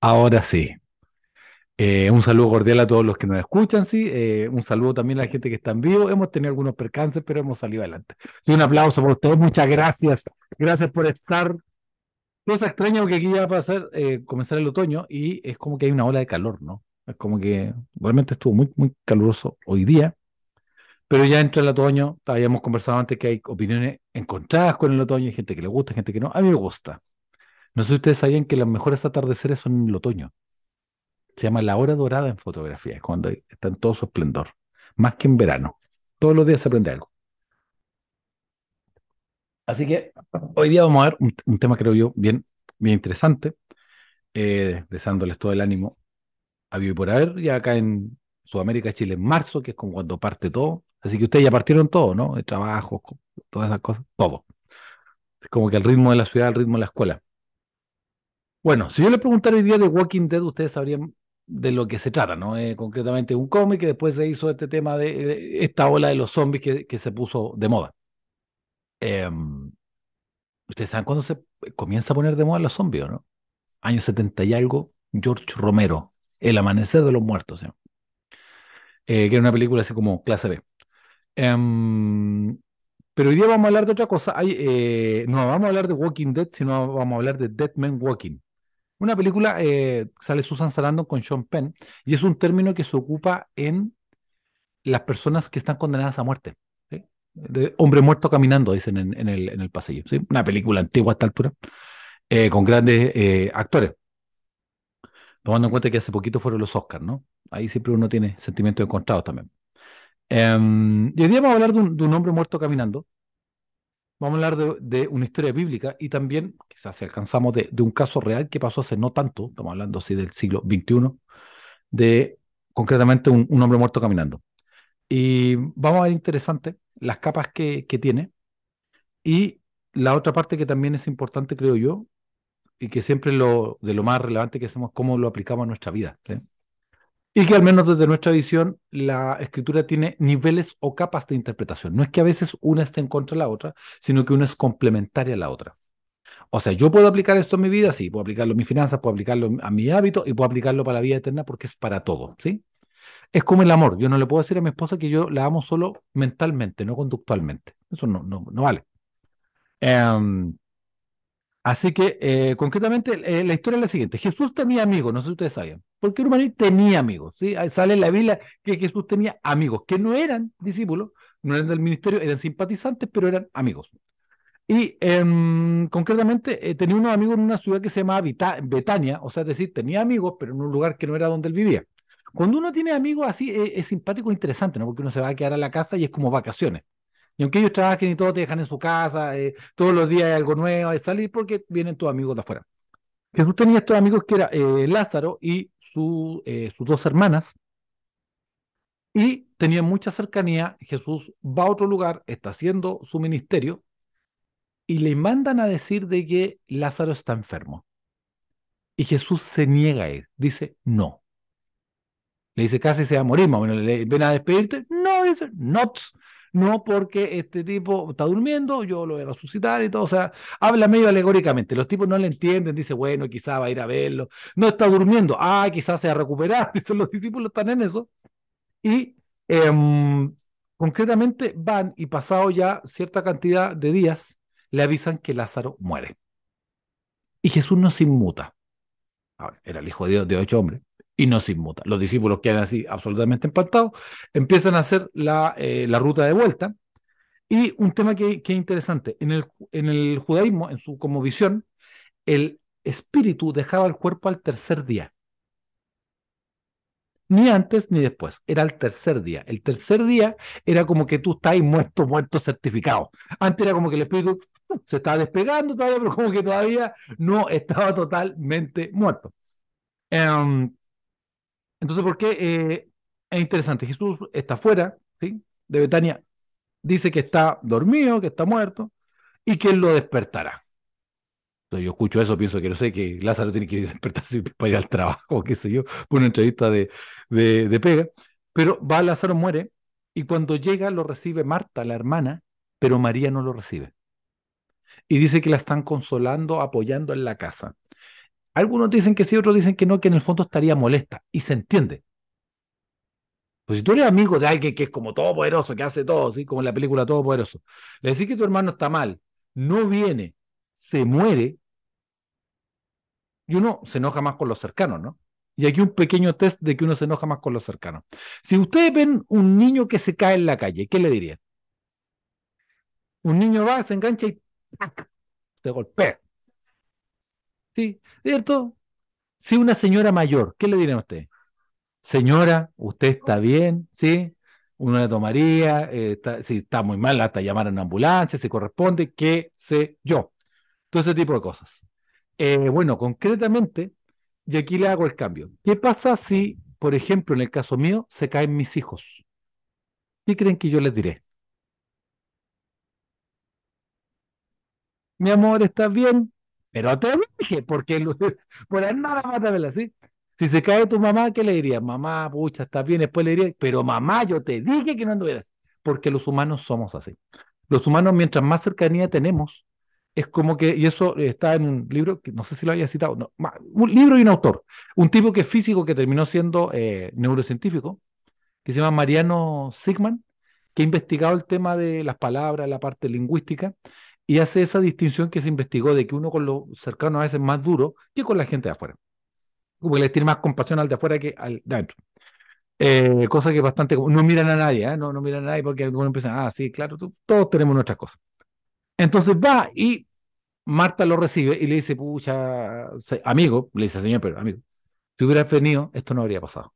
Ahora sí. Eh, un saludo cordial a todos los que nos escuchan, sí. Eh, un saludo también a la gente que está en vivo. Hemos tenido algunos percances, pero hemos salido adelante. Sí, un aplauso por ustedes. Muchas gracias. Gracias por estar. Cosa extraña porque aquí ya va a pasar, eh, comenzar el otoño y es como que hay una ola de calor, ¿no? Es como que realmente estuvo muy, muy caluroso hoy día, pero ya entra el otoño. Habíamos conversado antes que hay opiniones encontradas con el otoño. Hay gente que le gusta, gente que no. A mí me gusta. No sé si ustedes sabían que los mejores atardeceres son en el otoño. Se llama la hora dorada en fotografía, es cuando está en todo su esplendor. Más que en verano. Todos los días se aprende algo. Así que hoy día vamos a ver un, tema, creo yo, bien, bien interesante. Eh, deseándoles todo el ánimo a vivir por haber. Ya acá en Sudamérica, Chile, en marzo, que es como cuando parte todo. Así que ustedes ya partieron todo, ¿no? De trabajo, todas esas cosas, todo. Es como que el ritmo de la ciudad, el ritmo de la escuela. Bueno, si yo le preguntara hoy día de Walking Dead, ustedes sabrían de lo que se trata, ¿no? Eh, concretamente un cómic que después se hizo este tema de, esta ola de los zombies que, que se puso de moda. Em, ¿Ustedes saben cuándo se comienza a poner de moda los zombies, no? Años 70 y algo, George Romero, El Amanecer de los Muertos, ¿sí? eh, que era una película así como clase B. Em, pero hoy día vamos a hablar de otra cosa. Eh, no vamos a hablar de Walking Dead, sino vamos a hablar de Dead Man Walking. Una película, eh, sale Susan Sarandon con Sean Penn, y es un término que se ocupa en las personas que están condenadas a muerte. hombre muerto caminando, dicen en, el, en pasillo. Una película antigua a esta altura, eh, con grandes eh, actores. Tomando en cuenta que hace poquito fueron los Oscars, ¿no? Ahí siempre uno tiene sentimientos encontrados también. Um, y hoy día vamos a hablar de un hombre muerto caminando, Vamos a hablar de, de, una historia bíblica y también, quizás si alcanzamos, de, de, un caso real que pasó hace no tanto, estamos hablando así del siglo XXI, de concretamente un, un hombre muerto caminando. Y vamos a ver interesante las capas que, que, tiene y la otra parte que también es importante, creo yo, y que siempre lo, de lo más relevante que hacemos, cómo lo aplicamos a nuestra vida. Y que al menos desde nuestra visión la escritura tiene niveles o capas de interpretación. No es que a veces una esté en contra de la otra, sino que una es complementaria a la otra. O sea, yo puedo aplicar esto en mi vida, sí, puedo aplicarlo en mis finanzas, puedo aplicarlo a mi hábito y puedo aplicarlo para la vida eterna porque es para todo, ¿sí? Es como el amor. Yo no le puedo decir a mi esposa que yo la amo solo mentalmente, no conductualmente. Eso no, no, no vale. Um, Así que, eh, concretamente, eh, la historia es la siguiente. Jesús tenía amigos, no sé si ustedes saben. Porque Urmaní tenía amigos, ¿sí? Sale en la Biblia que Jesús tenía amigos, que no eran discípulos, no eran del ministerio, eran simpatizantes, pero eran amigos. Y eh, concretamente, eh, tenía unos amigos en una ciudad que se llamaba Betania, o sea, es decir, tenía amigos, pero en un lugar que no era donde él vivía. Cuando uno tiene amigos así, es simpático e interesante, ¿no? Porque uno se va a quedar a la casa y es como vacaciones. Y aunque ellos trabajen y todo, te dejan en su casa, eh, todos los días hay algo nuevo, hay salir porque vienen tus amigos de afuera. Jesús tenía estos amigos que era eh, Lázaro y eh, sus dos hermanas, y tenían mucha cercanía. Jesús va a otro lugar, está haciendo su ministerio, y le mandan a decir de que Lázaro está enfermo. Y Jesús se niega a ir, dice no. Le dice casi se va a morir, bueno, le ven a despedirte. No, dice, no no porque este tipo está durmiendo, yo lo voy a resucitar y todo, o sea, habla medio alegóricamente, los tipos no le entienden, dice, bueno, quizá va a ir a verlo, no está durmiendo, ah, quizás se va a recuperar, los discípulos están en eso, y eh, concretamente van y pasado ya cierta cantidad de días, le avisan que Lázaro muere. Y Jesús no se inmuta. Ahora, era el hijo de Dios de ocho hombres y no se inmuta. Los discípulos quedan así absolutamente empantados, empiezan a hacer la, eh, la, ruta de vuelta. Y un tema que, que es interesante, en el, en el, judaísmo, en su como visión, el espíritu dejaba el cuerpo al tercer día. Ni antes ni después, era el tercer día. El tercer día era como que tú estás muerto, muerto certificado. Antes era como que el espíritu se estaba despegando todavía, pero como que todavía no estaba totalmente muerto. Um, entonces, ¿por qué eh, es interesante? Jesús está fuera ¿sí? de Betania, dice que está dormido, que está muerto, y que él lo despertará. Entonces yo escucho eso, pienso que no sé, que Lázaro tiene que ir a despertarse para ir al trabajo, qué sé yo, por una entrevista de, de, de pega. Pero va, Lázaro muere, y cuando llega lo recibe Marta, la hermana, pero María no lo recibe. Y dice que la están consolando, apoyando en la casa. Algunos dicen que sí, otros dicen que no, que en el fondo estaría molesta. Y se entiende. Pues si tú eres amigo de alguien que es como todopoderoso, que hace todo, ¿sí? como en la película Todopoderoso, le decís que tu hermano está mal, no viene, se muere, y uno se enoja más con los cercanos, ¿no? Y aquí un pequeño test de que uno se enoja más con los cercanos. Si ustedes ven un niño que se cae en la calle, ¿qué le dirían? Un niño va, se engancha y te golpea. ¿Cierto? Si una señora mayor, ¿qué le dirían a usted? Señora, ¿usted está bien? ¿Sí? Uno le tomaría, eh, si está muy mal, hasta llamar a una ambulancia, si corresponde, qué sé yo. Todo ese tipo de cosas. Eh, bueno, concretamente, y aquí le hago el cambio. ¿Qué pasa si, por ejemplo, en el caso mío, se caen mis hijos? ¿Qué creen que yo les diré? Mi amor, ¿estás bien? Pero te dije, porque por nada mátamela, así. Si se cae tu mamá, ¿qué le dirías? Mamá, pucha, estás bien. Después le diría, pero mamá, yo te dije que no anduvieras. Porque los humanos somos así. Los humanos, mientras más cercanía tenemos, es como que, y eso está en un libro, que no sé si lo había citado, no, un libro y un autor, un tipo que es físico que terminó siendo eh, neurocientífico, que se llama Mariano Sigman, que ha investigado el tema de las palabras, la parte lingüística, y hace esa distinción que se investigó de que uno con los cercanos a veces es más duro que con la gente de afuera. Como que le tiene más compasión al de afuera que al de adentro. Eh, cosa que es bastante. No miran a nadie, ¿eh? no, no miran a nadie porque algunos empiezan, ah, sí, claro, todos tenemos nuestras cosas. Entonces va y Marta lo recibe y le dice, pucha, amigo, le dice, señor, pero amigo, si hubiera venido, esto no habría pasado.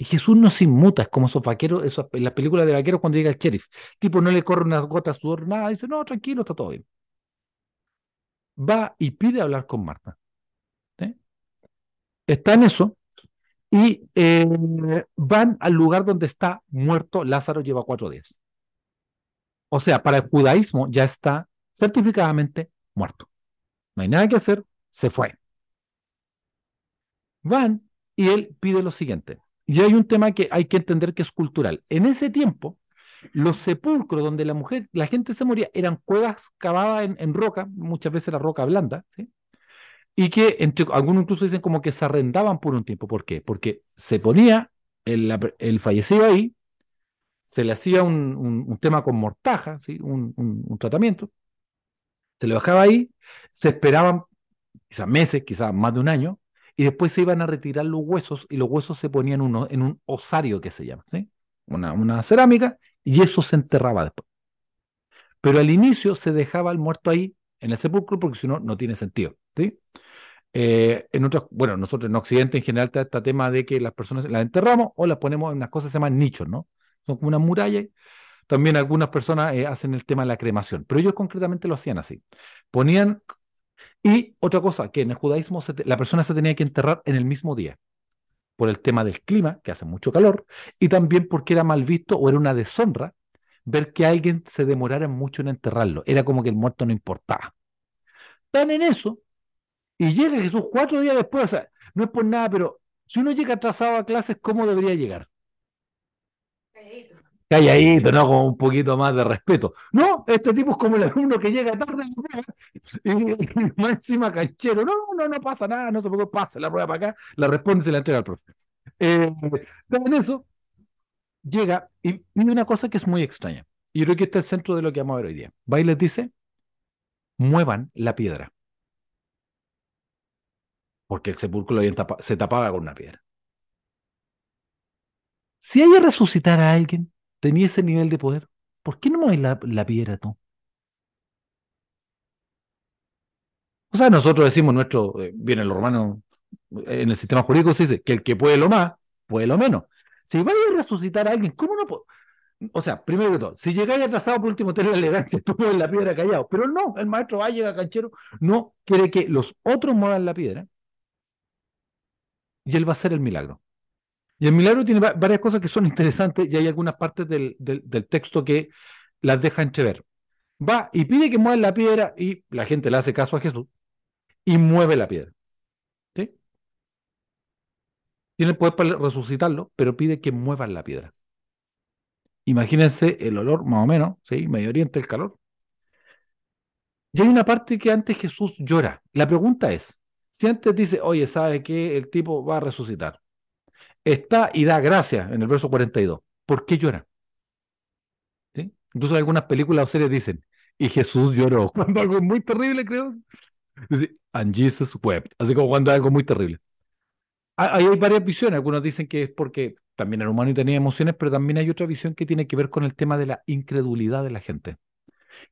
Y Jesús no se inmuta, es como esos vaqueros, en las películas de vaqueros cuando llega el sheriff. Tipo, no le corre una gota de sudor, nada, dice, no, tranquilo, está todo bien. Va y pide hablar con Marta. Está en eso y eh, van al lugar donde está muerto Lázaro, lleva cuatro días. O sea, para el judaísmo ya está certificadamente muerto. No hay nada que hacer, se fue. Van y él pide lo siguiente. Y hay un tema que hay que entender que es cultural. En ese tiempo, los sepulcros donde la mujer, la gente se moría, eran cuevas cavadas en, roca, muchas veces la roca blanda. Y que entre, algunos incluso dicen como que se arrendaban por un tiempo. ¿Por qué? Porque se ponía el, fallecido ahí, se le hacía un, tema con mortaja, un, un tratamiento, se le bajaba ahí, se esperaban quizás meses, quizás más de un año, y después se iban a retirar los huesos y los huesos se ponían uno, en un osario que se llama, ¿sí? Una, una cerámica y eso se enterraba después. Pero al inicio se dejaba el muerto ahí en el sepulcro porque si no, no tiene sentido, ¿sí? Eh, en otros, bueno, nosotros en Occidente en general está este tema de que las personas las enterramos o las ponemos en unas cosas que se llaman nichos, ¿no? Son como una muralla. También algunas personas eh, hacen el tema de la cremación, pero ellos concretamente lo hacían así. Ponían y otra cosa, que en el judaísmo la persona se tenía que enterrar en el mismo día, por el tema del clima, que hace mucho calor, y también porque era mal visto o era una deshonra ver que alguien se demorara mucho en enterrarlo. Era como que el muerto no importaba. Están en eso, y llega Jesús cuatro días después, o sea, no es por nada, pero si uno llega atrasado a clases, ¿cómo debería llegar? Calladito, ¿no? Con un poquito más de respeto. No, este tipo es como el alumno que llega tarde y, más encima canchero. No, no, no pasa nada, no se puede, pasa la prueba para acá, la responde y se la entrega al profe. Eh, en eso, llega y pide una cosa que es muy extraña. Y creo que este es el centro de lo que vamos a ver hoy día. Va y les dice, muevan la piedra. Porque el sepulcro se tapaba con una piedra. Si hay que resucitar a alguien, tenía ese nivel de poder, ¿por qué no mueves la, piedra tú? O sea, nosotros decimos nuestro, eh, viene los romanos, en el sistema jurídico se dice que el que puede lo más, puede lo menos. Si vais a resucitar a alguien, ¿cómo no puedo? O sea, primero que todo, si llegáis atrasado, por último, tenés la elegancia, tú mueves la piedra callado. Pero no, el maestro va, llega canchero, no quiere que los otros muevan la piedra y él va a hacer el milagro. Y el milagro tiene varias cosas que son interesantes y hay algunas partes del, texto que las deja entrever. Va y pide que mueva la piedra y la gente le hace caso a Jesús y mueve la piedra. Tiene el poder para resucitarlo, pero pide que muevan la piedra. Imagínense el olor, más o menos, ¿sí? Medio Oriente, el calor. Y hay una parte que antes Jesús llora. La pregunta es, Si antes dice, oye, ¿sabe qué? El tipo va a resucitar. Está y da gracias en el verso 42. ¿Por qué llora? ¿Sí? Incluso algunas películas o series dicen, y Jesús lloró. Cuando algo es muy terrible, creo. And Jesus wept. Así como cuando algo muy terrible. Hay, hay varias visiones. Algunos dicen que es porque también era humano y tenía emociones, pero también hay otra visión que tiene que ver con el tema de la incredulidad de la gente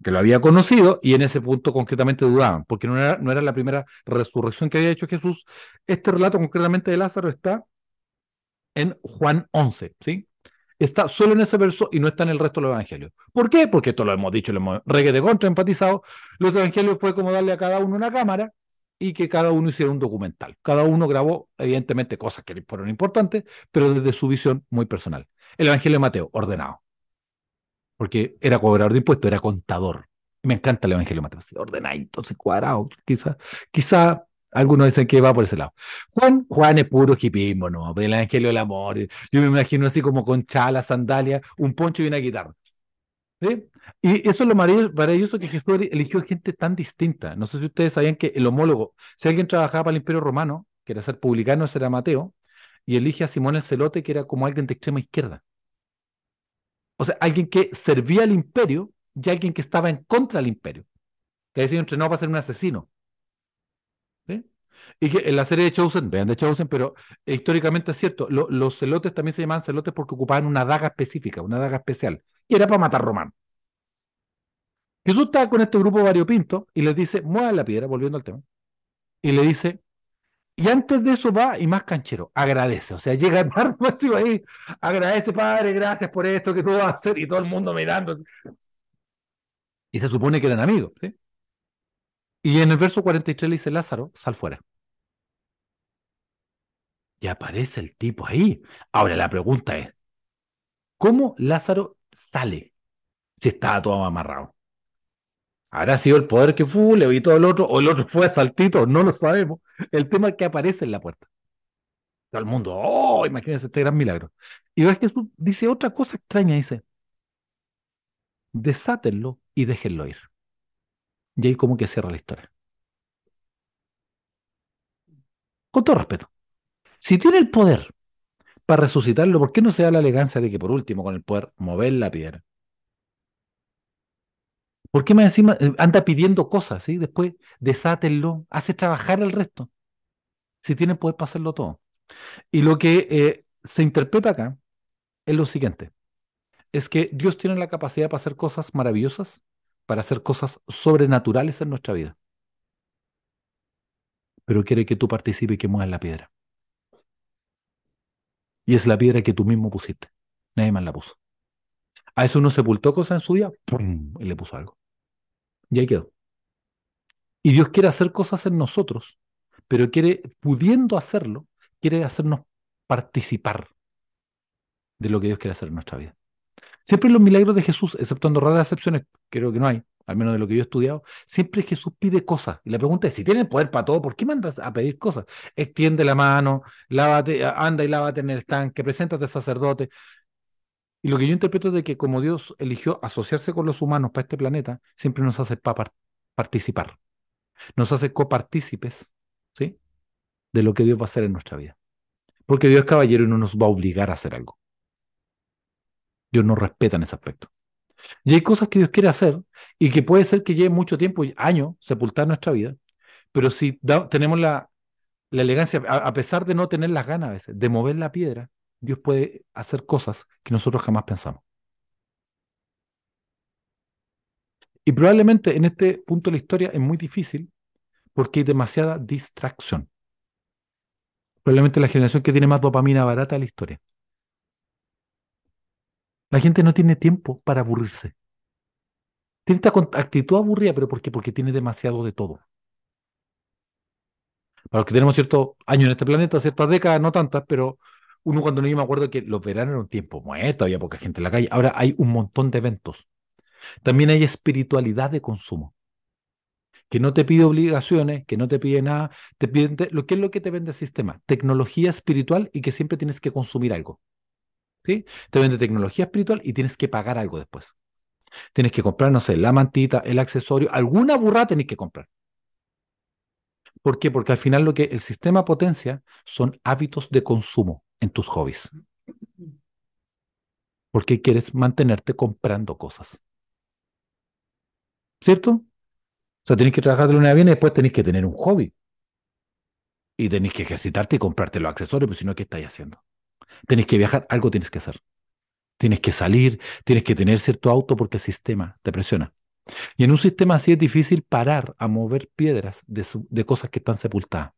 que lo había conocido y en ese punto concretamente dudaban, porque no era, no era la primera resurrección que había hecho Jesús. Este relato concretamente de Lázaro está en Juan 11, ¿sí? Está solo en ese verso y no está en el resto de los evangelios. ¿Por qué? Porque esto lo hemos dicho, lo hemos de contra, empatizado. Los evangelios fue como darle a cada uno una cámara y que cada uno hiciera un documental. Cada uno grabó, evidentemente, cosas que fueron importantes, pero desde su visión muy personal. El evangelio de Mateo, ordenado porque era cobrador de impuestos, era contador. Me encanta el Evangelio de Mateo, ordenadito, cuadrado, quizá, quizá algunos dicen que va por ese lado. Juan, Juan es puro hipismo, ¿no? El Evangelio del Amor. Yo me imagino así como con chala, sandalia, un poncho y una guitarra. ¿Sí? Y eso es lo maravilloso que Jesús eligió gente tan distinta. No sé si ustedes sabían que el homólogo, si alguien trabajaba para el Imperio Romano, que era ser publicano, ese era Mateo, y elige a Simón el Celote, que era como alguien de extrema izquierda. O sea, alguien que servía al imperio y alguien que estaba en contra del imperio. Que sido entrenado para ser un asesino. Y que en la serie de Chosen, vean de Chosen, pero históricamente es cierto, los celotes también se llamaban celotes porque ocupaban una daga específica, una daga especial. Y era para matar romanos. Jesús está con este grupo variopinto y les dice, mueva la piedra, volviendo al tema. Y le dice, y antes de eso va y más canchero, agradece. O sea, llega a máximo ahí, agradece, padre, gracias por esto que tú vas a hacer y todo el mundo mirando. Y se supone que eran amigos. Y en el verso 43 le dice Lázaro, sal fuera. Y aparece el tipo ahí. Ahora la pregunta es, ¿cómo Lázaro sale si estaba todo amarrado? ¿Habrá sido el poder que fue, le evitó el otro, o el otro fue a saltito? No lo sabemos. El tema es que aparece en la puerta. Todo el mundo, oh, imagínense este gran milagro. Y ves Jesús dice otra cosa extraña, dice, desátenlo y déjenlo ir. Y ahí como que cierra la historia. Con todo respeto. Si tiene el poder para resucitarlo, ¿por qué no se da la elegancia de que por último con el poder mover la piedra? ¿Por qué me encima eh, anda pidiendo cosas? ¿sí? Después desátenlo, hace trabajar el resto. Si tiene poder para hacerlo todo. Y lo que eh, se interpreta acá es lo siguiente: es que Dios tiene la capacidad para hacer cosas maravillosas, para hacer cosas sobrenaturales en nuestra vida. Pero quiere que tú participes y que muevas la piedra. Y es la piedra que tú mismo pusiste. Nadie más la puso. A eso uno sepultó cosas en su vida y le puso algo. Y ahí quedó. Y Dios quiere hacer cosas en nosotros, pero quiere, pudiendo hacerlo, quiere hacernos participar de lo que Dios quiere hacer en nuestra vida. Siempre los milagros de Jesús, exceptuando raras excepciones, creo que no hay, al menos de lo que yo he estudiado, siempre Jesús pide cosas. Y la pregunta es, si tiene poder para todo, ¿por qué mandas a pedir cosas? Extiende la mano, anda y lávate en el tanque, preséntate sacerdote. Y lo que yo interpreto es de que como Dios eligió asociarse con los humanos para este planeta, siempre nos hace participar. Nos hace copartícipes, ¿sí? De lo que Dios va a hacer en nuestra vida. Porque Dios es caballero y no nos va a obligar a hacer algo. Dios nos respeta en ese aspecto. Y hay cosas que Dios quiere hacer y que puede ser que lleve mucho tiempo, años, sepultar nuestra vida, pero si tenemos la, la elegancia, a, pesar de no tener las ganas a veces, de mover la piedra, Dios puede hacer cosas que nosotros jamás pensamos. Y probablemente en este punto de la historia es muy difícil porque hay demasiada distracción. Probablemente la generación que tiene más dopamina barata de la historia. La gente no tiene tiempo para aburrirse. Tiene esta actitud aburrida, pero ¿por qué? Porque tiene demasiado de todo. Para los que tenemos ciertos años en este planeta, ciertas décadas, no tantas, pero uno cuando no yo me acuerdo que los veranos eran un tiempo muerto, había poca gente en la calle. Ahora hay un montón de eventos. También hay espiritualidad de consumo. Que no te pide obligaciones, que no te pide nada, te pide lo que es lo que te vende el sistema, tecnología espiritual y que siempre tienes que consumir algo. Te vende tecnología espiritual y tienes que pagar algo después. Tienes que comprar, no sé, la mantita, el accesorio, alguna burra tenés que comprar. ¿Por qué? Porque al final lo que el sistema potencia son hábitos de consumo en tus hobbies. Porque quieres mantenerte comprando cosas. ¿Cierto? O sea, tenéis que trabajar de luna a bien y después tenéis que tener un hobby. Y tenéis que ejercitarte y comprarte los accesorios, pues si no, ¿qué estáis haciendo? Tenéis que viajar, algo tienes que hacer. Tienes que salir, tienes que tener cierto auto porque el sistema te presiona. Y en un sistema así es difícil parar a mover piedras de, de cosas que están sepultadas.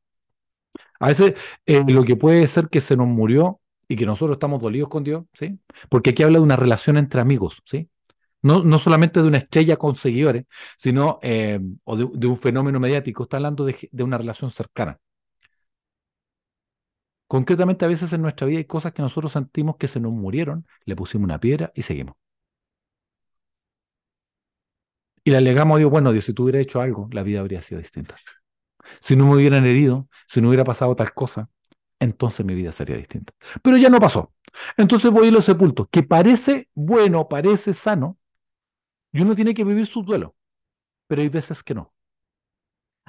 A veces eh, lo que puede ser que se nos murió y que nosotros estamos dolidos con Dios, ¿sí? Porque aquí habla de una relación entre amigos, ¿sí? No, no solamente de una estrella con seguidores, sino eh, o de, un fenómeno mediático, está hablando de una relación cercana. Concretamente, a veces en nuestra vida hay cosas que nosotros sentimos que se nos murieron, le pusimos una piedra y seguimos. Y le alegamos a Dios, bueno, Dios, si tú hubieras hecho algo, la vida habría sido distinta. Si no me hubieran herido, si no hubiera pasado tal cosa, entonces mi vida sería distinta. Pero ya no pasó. Entonces voy a los sepultos, que parece bueno, parece sano, y uno tiene que vivir su duelo, pero hay veces que no.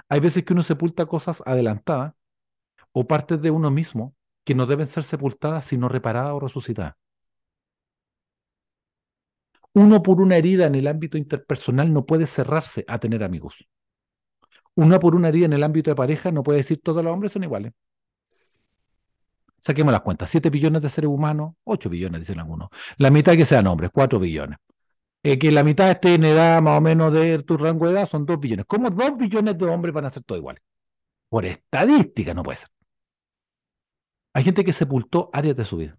Hay veces que uno sepulta cosas adelantadas o partes de uno mismo que no deben ser sepultadas sino reparadas o resucitadas. Uno por una herida en el ámbito interpersonal no puede cerrarse a tener amigos. Uno por una herida en el ámbito de pareja no puede decir todos los hombres son iguales. Saquemos las cuentas. 7 billones de seres humanos, 8 billones, dicen algunos. La mitad que sean hombres, 4 billones. Eh, que la mitad esté en edad más o menos de tu rango de edad, son 2 billones. ¿Cómo 2 billones de hombres van a ser todos iguales? Por estadística no puede ser. Hay gente que sepultó áreas de su vida.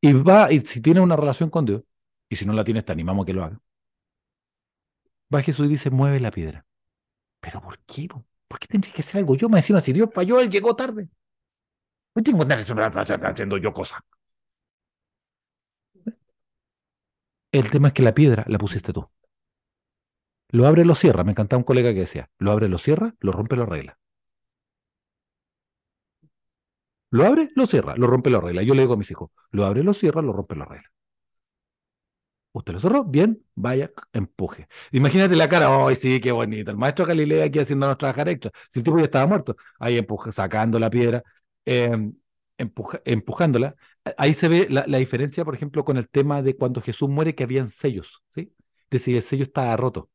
Y va, y si tiene una relación con Dios, y si no la tiene, te animamos a que lo haga. Va Jesús y dice, mueve la piedra. ¿Pero por qué? ¿Por qué tendría que hacer algo yo? Me encima, si Dios falló, Él llegó tarde. No tengo estar haciendo yo cosas. El tema es que la piedra la pusiste tú. Lo abre, lo cierra. Me encantaba un colega que decía, lo abre, lo cierra, lo rompe, lo arregla. Lo abre, lo cierra, lo rompe, lo arregla. Yo le digo a mis hijos, lo abre, lo cierra, lo rompe, lo arregla. Usted lo cerró, bien, vaya, empuje. Imagínate la cara, ¡ay, sí, qué bonito! El maestro Galileo aquí haciéndonos trabajar extra. Si el tipo ya estaba muerto, ahí empuje, sacando la piedra, em, empujándola. Ahí se ve la, diferencia, por ejemplo, con el tema de cuando Jesús muere, que habían sellos, ¿sí? De si el sello estaba roto,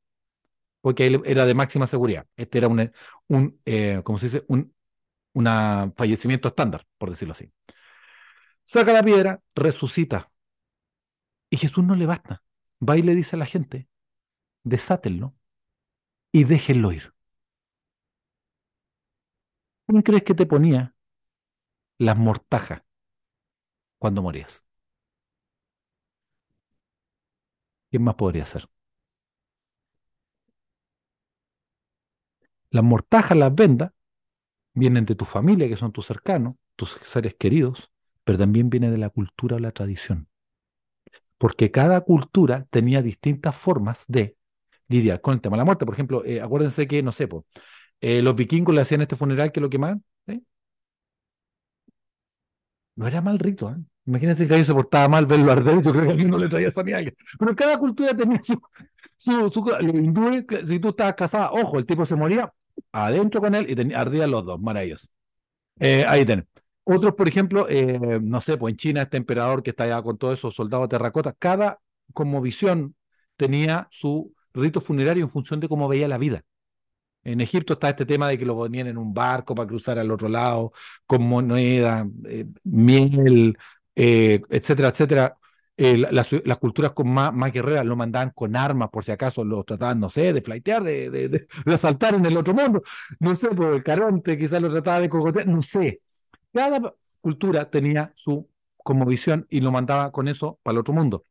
porque él era de máxima seguridad. Este era un, un eh, ¿cómo se dice? Un un fallecimiento estándar, por decirlo así. Saca la piedra, resucita. Y Jesús no le basta. Va y le dice a la gente, desátenlo y déjenlo ir. ¿Quién crees que te ponía las mortajas cuando morías? ¿Quién más podría ser? Las mortajas, las vendas, vienen de tu familia, que son tus cercanos, tus seres queridos, pero también viene de la cultura o la tradición. Porque cada cultura tenía distintas formas de lidiar con el tema de la muerte. Por ejemplo, eh, acuérdense que, no sé, eh, los vikingos le hacían este funeral que lo quemaban. No era mal rito, ¿eh? Imagínense si alguien se portaba mal verlo arder, yo creo que alguien no le traía sanidad. Pero cada cultura tenía su, su, su, si tú estabas casada, ojo, el tipo se moría, adentro con él y ardía ardían los dos, maravilloso. Eh, ahí tienen. Otros, por ejemplo, eh, no sé, pues en China este emperador que está allá con todos esos soldados terracota, cada como visión tenía su rito funerario en función de cómo veía la vida. En Egipto está este tema de que lo ponían en un barco para cruzar al otro lado, con moneda, eh, miel, etcétera, etcétera. Eh, las, culturas con más, guerreras lo mandaban con armas, por si acaso lo trataban, no sé, de flaitear, de, de, de, asaltar en el otro mundo. No sé, por el caronte quizás lo trataba de cogotear, no sé. Cada cultura tenía su como visión y lo mandaba con eso para el otro mundo.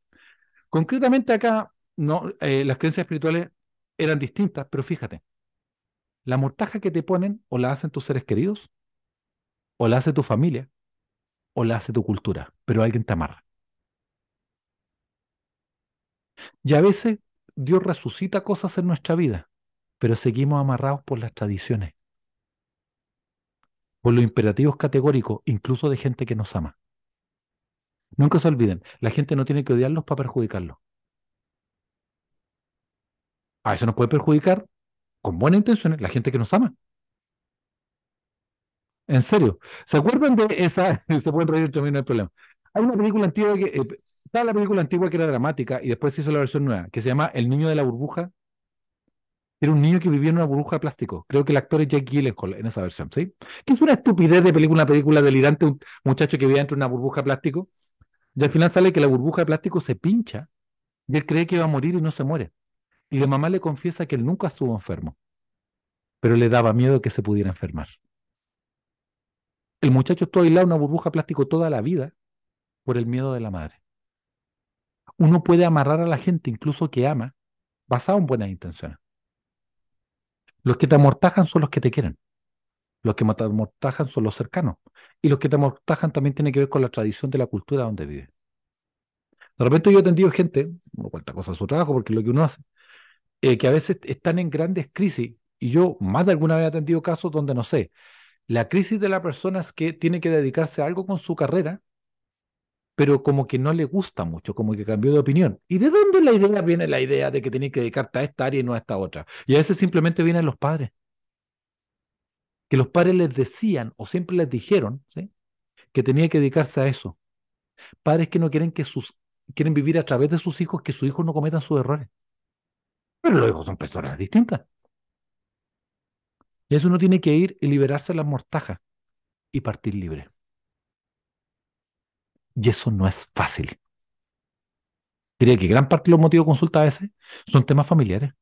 Concretamente acá, no, eh, las creencias espirituales eran distintas, pero fíjate, la mortaja que te ponen o la hacen tus seres queridos, o la hace tu familia, o la hace tu cultura, pero alguien te amarra. Y a veces Dios resucita cosas en nuestra vida, pero seguimos amarrados por las tradiciones, por los imperativos categóricos, incluso de gente que nos ama. Nunca se olviden, la gente no tiene que odiarlos para perjudicarlos. A eso nos puede perjudicar con buenas intenciones la gente que nos ama. En serio. ¿Se acuerdan de esa? Se pueden reír también, no hay problema. Hay una película antigua que. eh, estaba la película antigua que era dramática y después se hizo la versión nueva, que se llama El niño de la burbuja. Era un niño que vivía en una burbuja de plástico. Creo que el actor es Jake Gyllenhaal en esa versión, ¿sí? Que es una estupidez de película, una película delirante, un muchacho que vivía dentro de una burbuja de plástico. Y al final sale que la burbuja de plástico se pincha y él cree que va a morir y no se muere. Y la mamá le confiesa que él nunca estuvo enfermo, pero le daba miedo que se pudiera enfermar. El muchacho estuvo aislado en una burbuja de plástico toda la vida por el miedo de la madre. Uno puede amarrar a la gente, incluso que ama, basado en buenas intenciones. Los que te amortajan son los que te quieren. Los que te amortajan son los cercanos. Y los que te amortajan también tienen que ver con la tradición de la cultura donde vive. De repente yo he atendido gente, no cuenta cosas de su trabajo porque es lo que uno hace, eh, que a veces están en grandes crisis. Y yo más de alguna vez he atendido casos donde, no sé, la crisis de la persona es que tiene que dedicarse a algo con su carrera, pero como que no le gusta mucho, como que cambió de opinión. ¿Y de dónde la idea viene la idea de que tiene que dedicarte a esta área y no a esta otra? Y a veces simplemente vienen los padres. Que los padres les decían o siempre les dijeron ¿sí? que tenía que dedicarse a eso. Padres que no quieren que sus quieren vivir a través de sus hijos que sus hijos no cometan sus errores. Pero los hijos son personas distintas. Y eso uno tiene que ir y liberarse de las mortajas y partir libre. Y eso no es fácil. Diría que gran parte de los motivos de consulta a veces son temas familiares.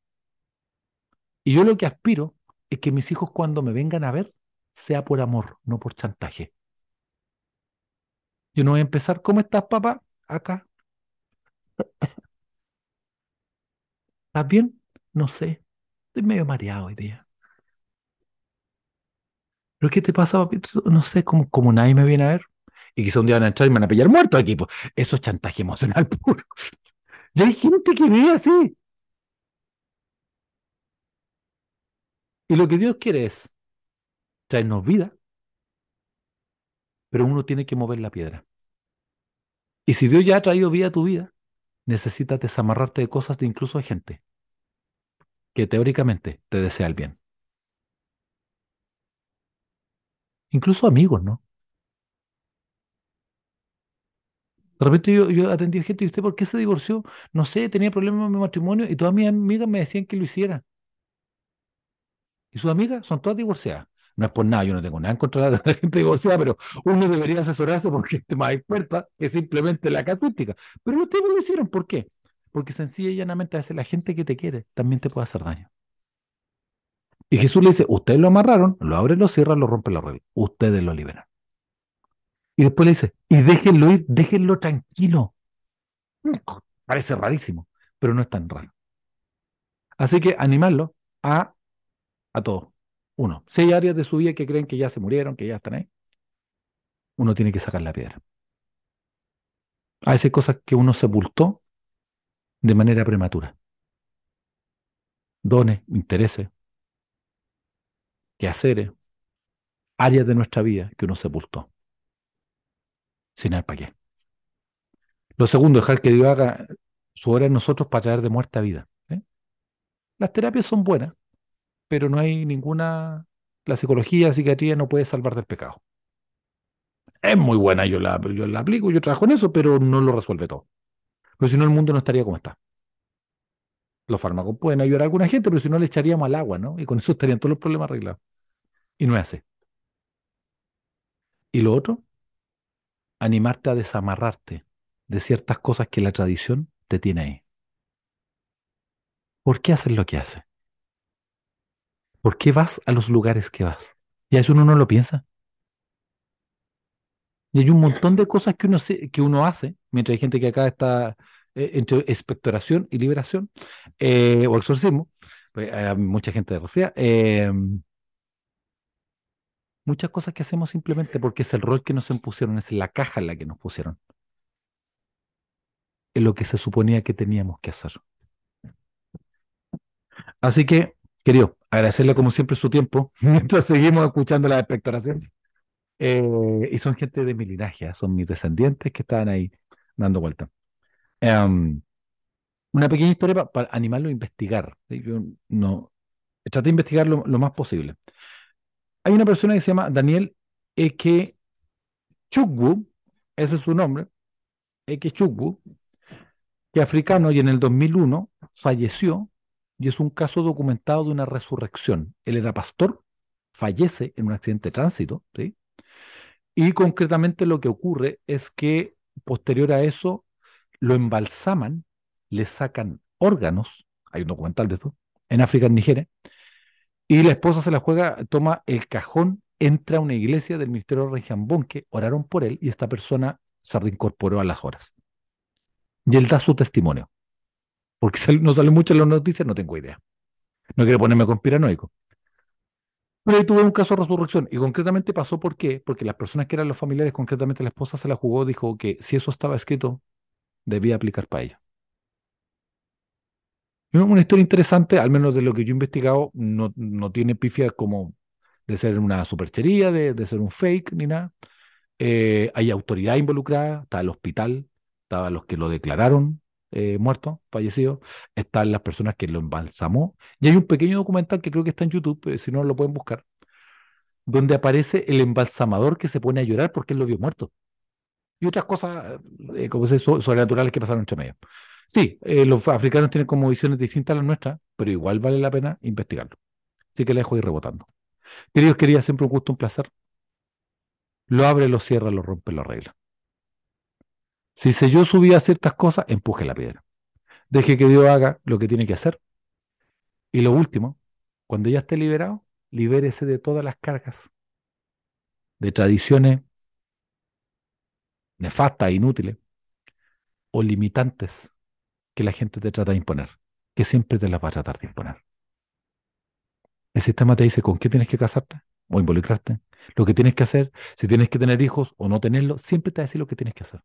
Y yo lo que aspiro es que mis hijos cuando me vengan a ver sea por amor, no por chantaje. Yo no voy a empezar, ¿cómo estás, papá? Acá. ¿Estás bien? No sé. Estoy medio mareado hoy día. ¿Pero qué te pasa, papito? No sé, como, como nadie me viene a ver. Y quizá un día van a entrar y me van a pillar muerto aquí. Eso es chantaje emocional puro. Y hay gente que vive así. Y lo que Dios quiere es traernos vida, pero uno tiene que mover la piedra. Y si Dios ya ha traído vida a tu vida, necesitas desamarrarte de cosas de incluso de gente que teóricamente te desea el bien. Incluso amigos, ¿no? De repente yo, yo atendí a gente y usted, ¿por qué se divorció? No sé, tenía problemas en mi matrimonio y todas mis amigas me decían que lo hiciera. Y sus amigas son todas divorciadas. No es por nada, yo no tengo nada en contra de la gente divorciada, pero uno debería asesorarse por gente más experta que simplemente la casuística. Pero ustedes lo hicieron, ¿por qué? Porque sencilla y llanamente a veces la gente que te quiere también te puede hacer daño. Y Jesús le dice, ustedes lo amarraron, lo abren, lo cierran, lo rompen la regla. Ustedes lo liberan. Y después le dice, y déjenlo ir, déjenlo tranquilo. Parece rarísimo, pero no es tan raro. Así que animarlo a, a todo. Uno, si hay áreas de su vida que creen que ya se murieron, que ya están ahí, uno tiene que sacar la piedra. A veces cosas que uno sepultó de manera prematura. Dones, intereses, quehaceres, áreas de nuestra vida que uno sepultó. Sin el para qué. Lo segundo, dejar que Dios haga su obra en nosotros para traer de muerte a vida. ¿eh? Las terapias son buenas, pero no hay ninguna. La psicología, la psiquiatría no puede salvar del pecado. Es muy buena, yo la, yo la aplico, yo trabajo en eso, pero no lo resuelve todo. Porque si no, el mundo no estaría como está. Los fármacos pueden ayudar a alguna gente, pero si no, le echaríamos al agua, ¿no? Y con eso estarían todos los problemas arreglados. Y no es así. Y lo otro, animarte a desamarrarte de ciertas cosas que la tradición te tiene ahí. ¿Por qué haces lo que haces? ¿Por qué vas a los lugares que vas? Y a eso uno no lo piensa. Y hay un montón de cosas que uno, que uno hace, mientras hay gente que acá está eh, entre expectoración y liberación, eh, o exorcismo, pues hay mucha gente de resfriada, eh, muchas cosas que hacemos simplemente porque es el rol que nos impusieron, es la caja en la que nos pusieron. Es lo que se suponía que teníamos que hacer. Así que, querido, agradecerle como siempre su tiempo mientras seguimos escuchando la expectoración. Eh, y son gente de mi linaje, son mis descendientes que estaban ahí dando vuelta. Um, una pequeña historia para, animarlo a investigar. ¿sí? Yo no traté de investigar lo, lo más posible. Hay una persona que se llama Daniel Eke Chukwu, ese es su nombre, Eke Chukwu, que africano y en el 2001 falleció y es un caso documentado de una resurrección. Él era pastor, fallece en un accidente de tránsito, ¿sí? Y concretamente lo que ocurre es que posterior a eso lo embalsaman, le sacan órganos, hay un documental de esto, en África, en Nigeria, y la esposa se la juega, toma el cajón, entra a una iglesia del ministerio de Regiambonque, oraron por él y esta persona se reincorporó a las horas. Y él da su testimonio. Porque no sale mucho en las noticias, no tengo idea. No quiero ponerme conspiranoico. Pero ahí tuve un caso de resurrección y concretamente pasó por qué, porque las personas que eran los familiares, concretamente la esposa se la jugó, dijo que si eso estaba escrito, debía aplicar para Una historia interesante, al menos de lo que yo he investigado, no, no tiene pifia como de ser una superchería, de, de ser un fake, ni nada. Eh, hay autoridad involucrada, está el hospital, estaban los que lo declararon eh, muerto, fallecido, están las personas que lo embalsamó, y hay un pequeño documental que creo que está en YouTube, eh, si no lo pueden buscar, donde aparece el embalsamador que se pone a llorar porque él lo vio muerto. Y otras cosas, como se sobrenaturales que pasaron entre medio. Sí, eh, los africanos tienen como visiones distintas a las nuestras, pero igual vale la pena investigarlo. Así que le dejo ir rebotando. Queridos, quería siempre un gusto, un placer. Lo abre, lo cierra, lo rompe, lo arregla. Si se yo subía ciertas cosas, empuje la piedra. Deje que Dios haga lo que tiene que hacer. Y lo último, cuando ya esté liberado, libérese de todas las cargas, de tradiciones nefastas, inútiles o limitantes que la gente te trata de imponer, que siempre te las va a tratar de imponer. El sistema te dice con qué tienes que casarte o involucrarte, lo que tienes que hacer, si tienes que tener hijos o no tenerlos, siempre te va a decir lo que tienes que hacer.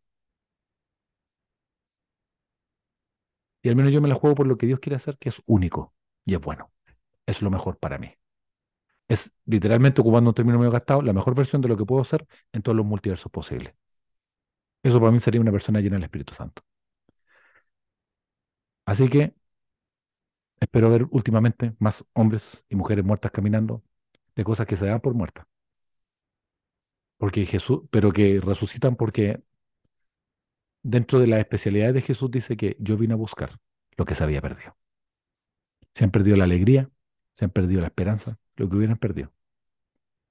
Y al menos yo me la juego por lo que Dios quiere hacer, que es único y es bueno. Es lo mejor para mí. Es literalmente, ocupando un término medio gastado, la mejor versión de lo que puedo hacer en todos los multiversos posibles. Eso para mí sería una persona llena del Espíritu Santo. Así que espero ver últimamente más hombres y mujeres muertas caminando de cosas que se dan por muertas. Porque Jesús, pero que resucitan porque dentro de las especialidades de Jesús dice que yo vine a buscar lo que se había perdido. Se han perdido la alegría, se han perdido la esperanza, lo que hubieran perdido.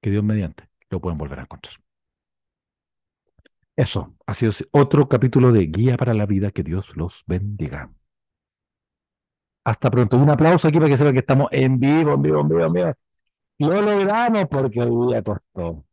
Que Dios mediante lo pueden volver a encontrar. Eso ha sido otro capítulo de Guía para la Vida. Que Dios los bendiga. Hasta pronto. Un aplauso aquí para que sepan que estamos en vivo, en vivo, en vivo, en vivo. Lo logramos porque hoy día costó.